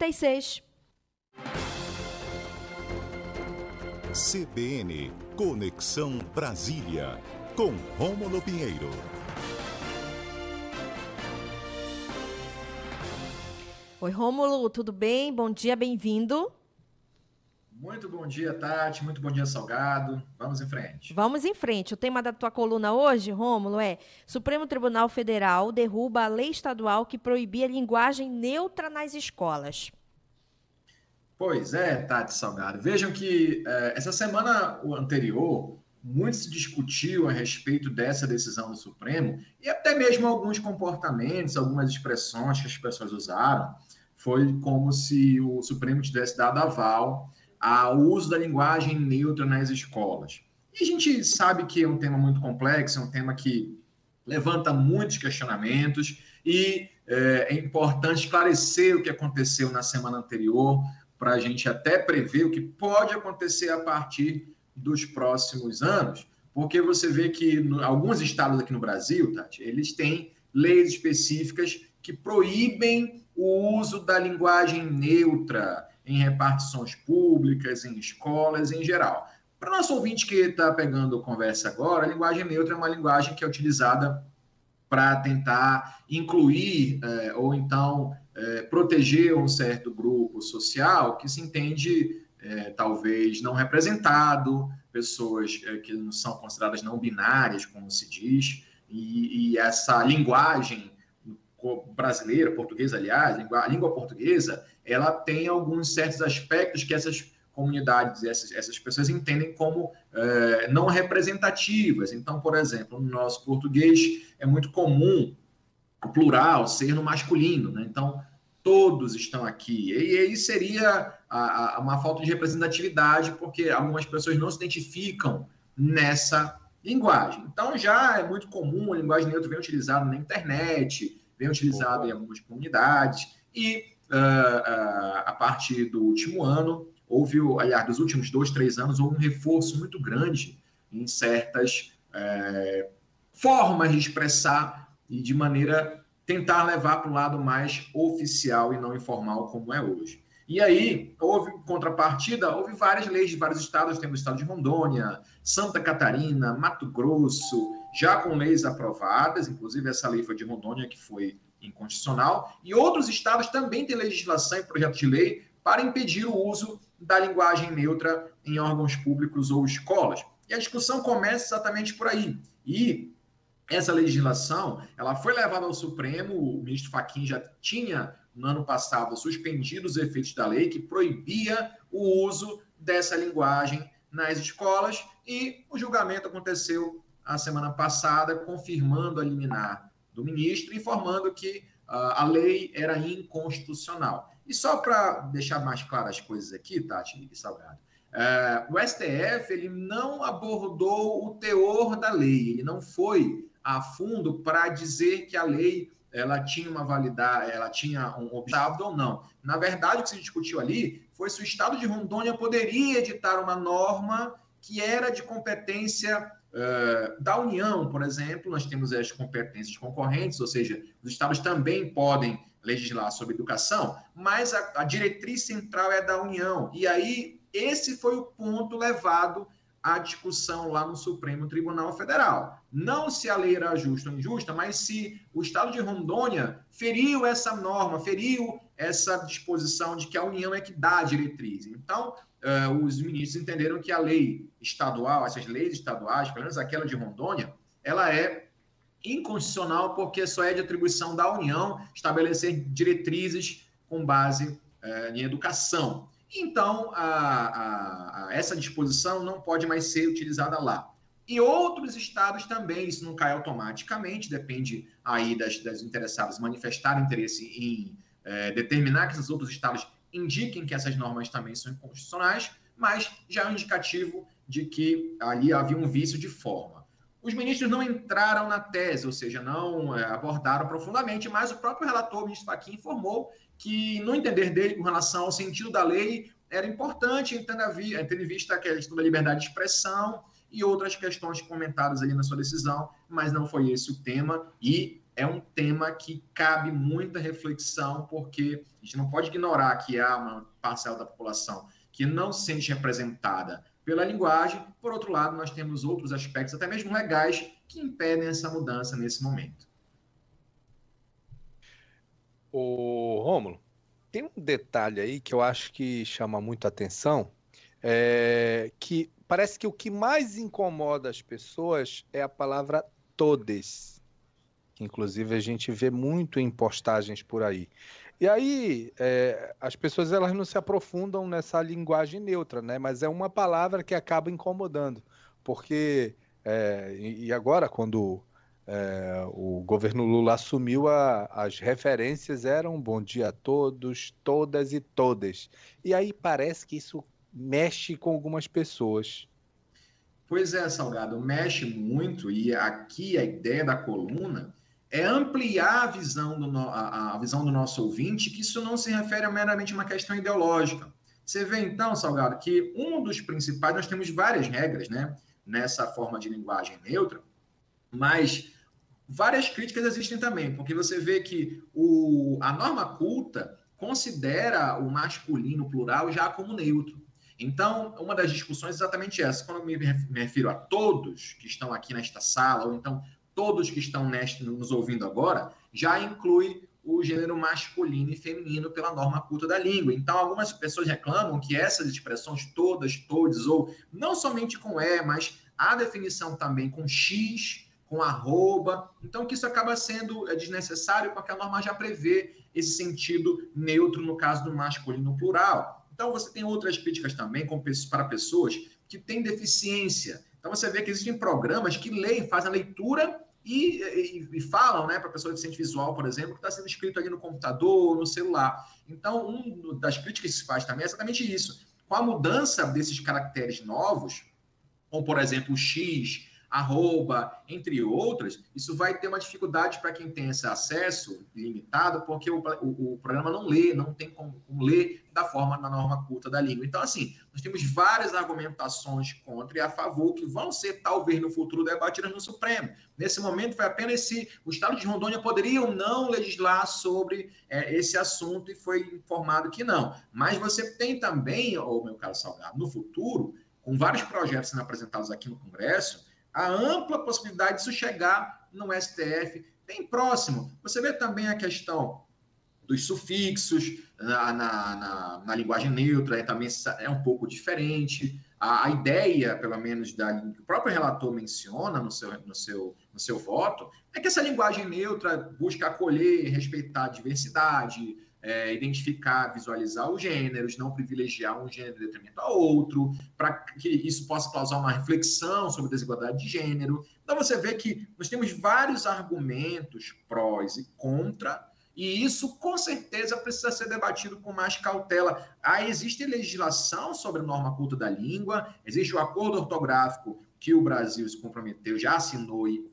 36. CBN Conexão Brasília, com Rômulo Pinheiro. Oi, Rômulo, tudo bem? Bom dia, bem-vindo. Muito bom dia, Tati. Muito bom dia, Salgado. Vamos em frente. Vamos em frente. O tema da tua coluna hoje, Rômulo, é Supremo Tribunal Federal derruba a lei estadual que proibia linguagem neutra nas escolas. Pois é, Tati Salgado. Vejam que eh, essa semana anterior, muito se discutiu a respeito dessa decisão do Supremo e até mesmo alguns comportamentos, algumas expressões que as pessoas usaram. Foi como se o Supremo tivesse dado aval ao uso da linguagem neutra nas escolas. E a gente sabe que é um tema muito complexo, é um tema que levanta muitos questionamentos e é, é importante esclarecer o que aconteceu na semana anterior para a gente até prever o que pode acontecer a partir dos próximos anos, porque você vê que no, alguns estados aqui no Brasil, Tati, eles têm leis específicas que proíbem o uso da linguagem neutra em repartições públicas, em escolas, em geral. Para nosso ouvinte que está pegando conversa agora, a linguagem neutra é uma linguagem que é utilizada para tentar incluir é, ou então é, proteger um certo grupo social que se entende é, talvez não representado, pessoas é, que não são consideradas não binárias, como se diz, e, e essa linguagem brasileira, portuguesa, aliás, a língua portuguesa, ela tem alguns certos aspectos que essas comunidades, essas, essas pessoas entendem como é, não representativas. Então, por exemplo, no nosso português é muito comum o plural ser no masculino, né? Então, todos estão aqui. E aí seria a, a, uma falta de representatividade, porque algumas pessoas não se identificam nessa linguagem. Então já é muito comum a linguagem neutra vem utilizada na internet, vem utilizada em algumas comunidades, e uh, uh, a partir do último ano, houve, aliás, dos últimos dois, três anos, houve um reforço muito grande em certas uh, formas de expressar e de maneira tentar levar para o lado mais oficial e não informal, como é hoje. E aí, houve contrapartida, houve várias leis de vários estados, temos o estado de Rondônia, Santa Catarina, Mato Grosso, já com leis aprovadas, inclusive essa lei foi de Rondônia, que foi inconstitucional, e outros estados também têm legislação e projeto de lei para impedir o uso da linguagem neutra em órgãos públicos ou escolas. E a discussão começa exatamente por aí. E essa legislação, ela foi levada ao Supremo, o ministro Fachin já tinha, no ano passado, suspendido os efeitos da lei que proibia o uso dessa linguagem nas escolas, e o julgamento aconteceu a semana passada, confirmando a liminar do ministro, informando que uh, a lei era inconstitucional. E só para deixar mais claras as coisas aqui, Tati e Salgado, uh, o STF ele não abordou o teor da lei, ele não foi a fundo para dizer que a lei ela tinha uma validade, ela tinha um obstáculo ou não. Na verdade, o que se discutiu ali foi se o Estado de Rondônia poderia editar uma norma que era de competência uh, da União, por exemplo. Nós temos as competências concorrentes, ou seja, os estados também podem legislar sobre educação, mas a, a diretriz central é da União. E aí, esse foi o ponto levado a discussão lá no Supremo Tribunal Federal. Não se a lei era justa ou injusta, mas se o Estado de Rondônia feriu essa norma, feriu essa disposição de que a União é que dá a diretriz. Então, uh, os ministros entenderam que a lei estadual, essas leis estaduais, pelo menos aquela de Rondônia, ela é inconstitucional porque só é de atribuição da União estabelecer diretrizes com base uh, em educação. Então, a, a, a essa disposição não pode mais ser utilizada lá. E outros estados também, isso não cai automaticamente, depende aí das, das interessadas manifestarem interesse em é, determinar que esses outros estados indiquem que essas normas também são inconstitucionais, mas já é um indicativo de que ali havia um vício de forma. Os ministros não entraram na tese, ou seja, não é, abordaram profundamente, mas o próprio relator, o ministro Fachin, informou que, no entender dele, com relação ao sentido da lei, era importante, tendo, em vista a questão da liberdade de expressão e outras questões comentadas ali na sua decisão, mas não foi esse o tema, e é um tema que cabe muita reflexão, porque a gente não pode ignorar que há uma parcela da população que não se sente representada pela linguagem. Por outro lado, nós temos outros aspectos, até mesmo legais, que impedem essa mudança nesse momento. O Rômulo, tem um detalhe aí que eu acho que chama muito atenção, é que parece que o que mais incomoda as pessoas é a palavra todes. Inclusive a gente vê muito em postagens por aí. E aí é, as pessoas elas não se aprofundam nessa linguagem neutra, né? Mas é uma palavra que acaba incomodando, porque é, e agora quando é, o governo Lula assumiu, a, as referências eram bom dia a todos, todas e todas. E aí parece que isso mexe com algumas pessoas. Pois é, Salgado, mexe muito, e aqui a ideia da coluna é ampliar a visão do, no, a, a visão do nosso ouvinte, que isso não se refere a meramente uma questão ideológica. Você vê, então, Salgado, que um dos principais, nós temos várias regras né, nessa forma de linguagem neutra, mas várias críticas existem também, porque você vê que o, a norma culta considera o masculino plural já como neutro. Então, uma das discussões é exatamente essa. Quando eu me refiro a todos que estão aqui nesta sala, ou então todos que estão neste, nos ouvindo agora, já inclui o gênero masculino e feminino pela norma culta da língua. Então, algumas pessoas reclamam que essas expressões todas, todos, ou não somente com E, mas a definição também com X, com arroba. Então, que isso acaba sendo é, desnecessário, porque a norma já prevê esse sentido neutro no caso do masculino plural. Então, você tem outras críticas também para pessoas que têm deficiência. Então, você vê que existem programas que leem, fazem a leitura e, e, e falam né, para a pessoa deficiente visual, por exemplo, que está sendo escrito ali no computador, no celular. Então, uma das críticas que se faz também é exatamente isso. Com a mudança desses caracteres novos, como, por exemplo, o X, arroba, entre outras, isso vai ter uma dificuldade para quem tem esse acesso limitado, porque o, o, o, programa não lê, não tem como, como ler da forma na norma culta da língua. Então, assim, nós temos várias argumentações contra e a favor que vão ser, talvez, no futuro debatidas no Supremo. Nesse momento, foi apenas se o Estado de Rondônia poderia ou não legislar sobre é, esse assunto e foi informado que não. Mas você tem também, ô, meu caro Salgado, no futuro, com vários projetos sendo apresentados aqui no Congresso, a ampla possibilidade disso chegar no STF. Tem próximo. Você vê também a questão dos sufixos na, na, na, na linguagem neutra, é, também é um pouco diferente. A, a, ideia, pelo menos, da, que o próprio relator menciona no seu, no, seu, no seu voto, é que essa linguagem neutra busca acolher, respeitar a diversidade, é, identificar, visualizar os gêneros, não privilegiar um gênero em a outro, para que isso possa causar uma reflexão sobre desigualdade de gênero. Então você vê que nós temos vários argumentos prós e contra, e isso com certeza precisa ser debatido com mais cautela. Ah, existe legislação sobre norma culta da língua, existe o acordo ortográfico que o Brasil se comprometeu, já assinou e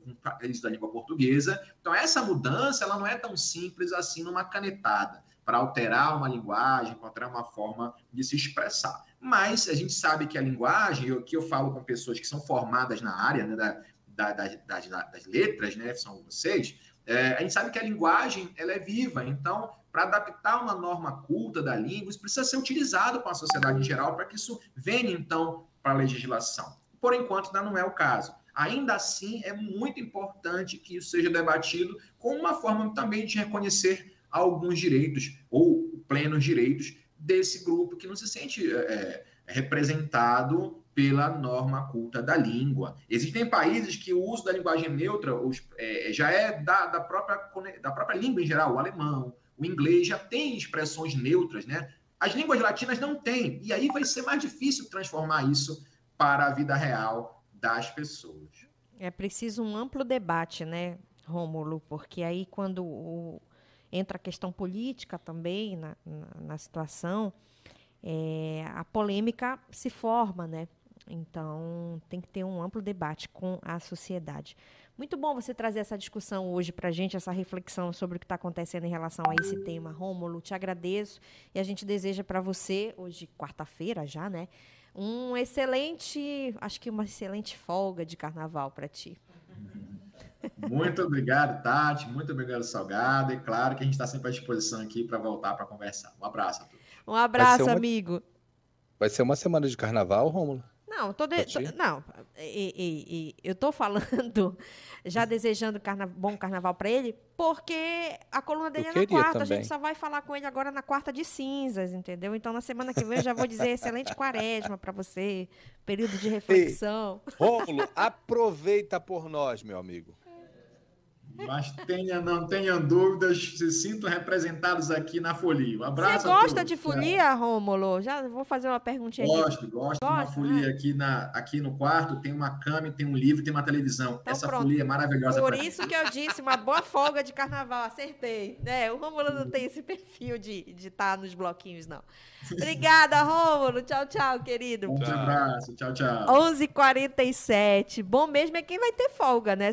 da língua portuguesa. Então, essa mudança ela não é tão simples assim numa canetada para alterar uma linguagem, alterar uma forma de se expressar. Mas a gente sabe que a linguagem, o que eu falo com pessoas que são formadas na área né, da, da, das, das, letras, né, são vocês, é, a gente sabe que a linguagem ela é viva, então, para adaptar uma norma culta da língua, isso precisa ser utilizado com a sociedade em geral para que isso venha, então, para a legislação. Por enquanto, ainda não é o caso. Ainda assim, é muito importante que isso seja debatido com uma forma também de reconhecer alguns direitos ou plenos direitos desse grupo que não se sente é, é, representado pela norma culta da língua. Existem países que o uso da linguagem neutra os, é, já é da, da, própria, da própria língua em geral, o alemão, o inglês já tem expressões neutras, né? As línguas latinas não têm, e aí vai ser mais difícil transformar isso para a vida real das pessoas. É preciso um amplo debate, né, Rômulo? Porque aí quando o, entra a questão política também na, na, na situação, é, a polêmica se forma, né? Então, tem que ter um amplo debate com a sociedade. Muito bom você trazer essa discussão hoje para a gente, essa reflexão sobre o que está acontecendo em relação a esse tema. Rômulo, te agradeço e a gente deseja para você, hoje, quarta-feira já, né? Um excelente, acho que uma excelente folga de carnaval para ti. Muito obrigado, Tati. Muito obrigado, Salgado. E claro que a gente está sempre à disposição aqui para voltar para conversar. Um abraço a todos. Um abraço, uma... amigo. Vai ser uma semana de carnaval, Rômulo? Não, tô de... tô... não, e, e, e, eu tô falando, já desejando carna... bom carnaval para ele, porque a coluna dele eu é na quarta. Também. A gente só vai falar com ele agora na quarta de cinzas, entendeu? Então na semana que vem eu já vou dizer excelente quaresma para você, período de reflexão. Ei, Rômulo, aproveita por nós, meu amigo. Mas tenha, não tenham dúvidas, se sintam representados aqui na folia. Um abraço. Você gosta de folia, Rômulo? Já vou fazer uma perguntinha Gosto, aqui. gosto. Gosta, de uma folia ah. aqui, na, aqui no quarto. Tem uma cama, tem um livro, tem uma televisão. Então, Essa pronto. folia é maravilhosa. Por isso que eu disse, uma boa folga de carnaval. Acertei. É, o Rômulo não tem esse perfil de estar de tá nos bloquinhos, não. Obrigada, Rômulo. Tchau, tchau, querido. Um abraço. Tchau, tchau. 11h47. Bom mesmo é quem vai ter folga, né?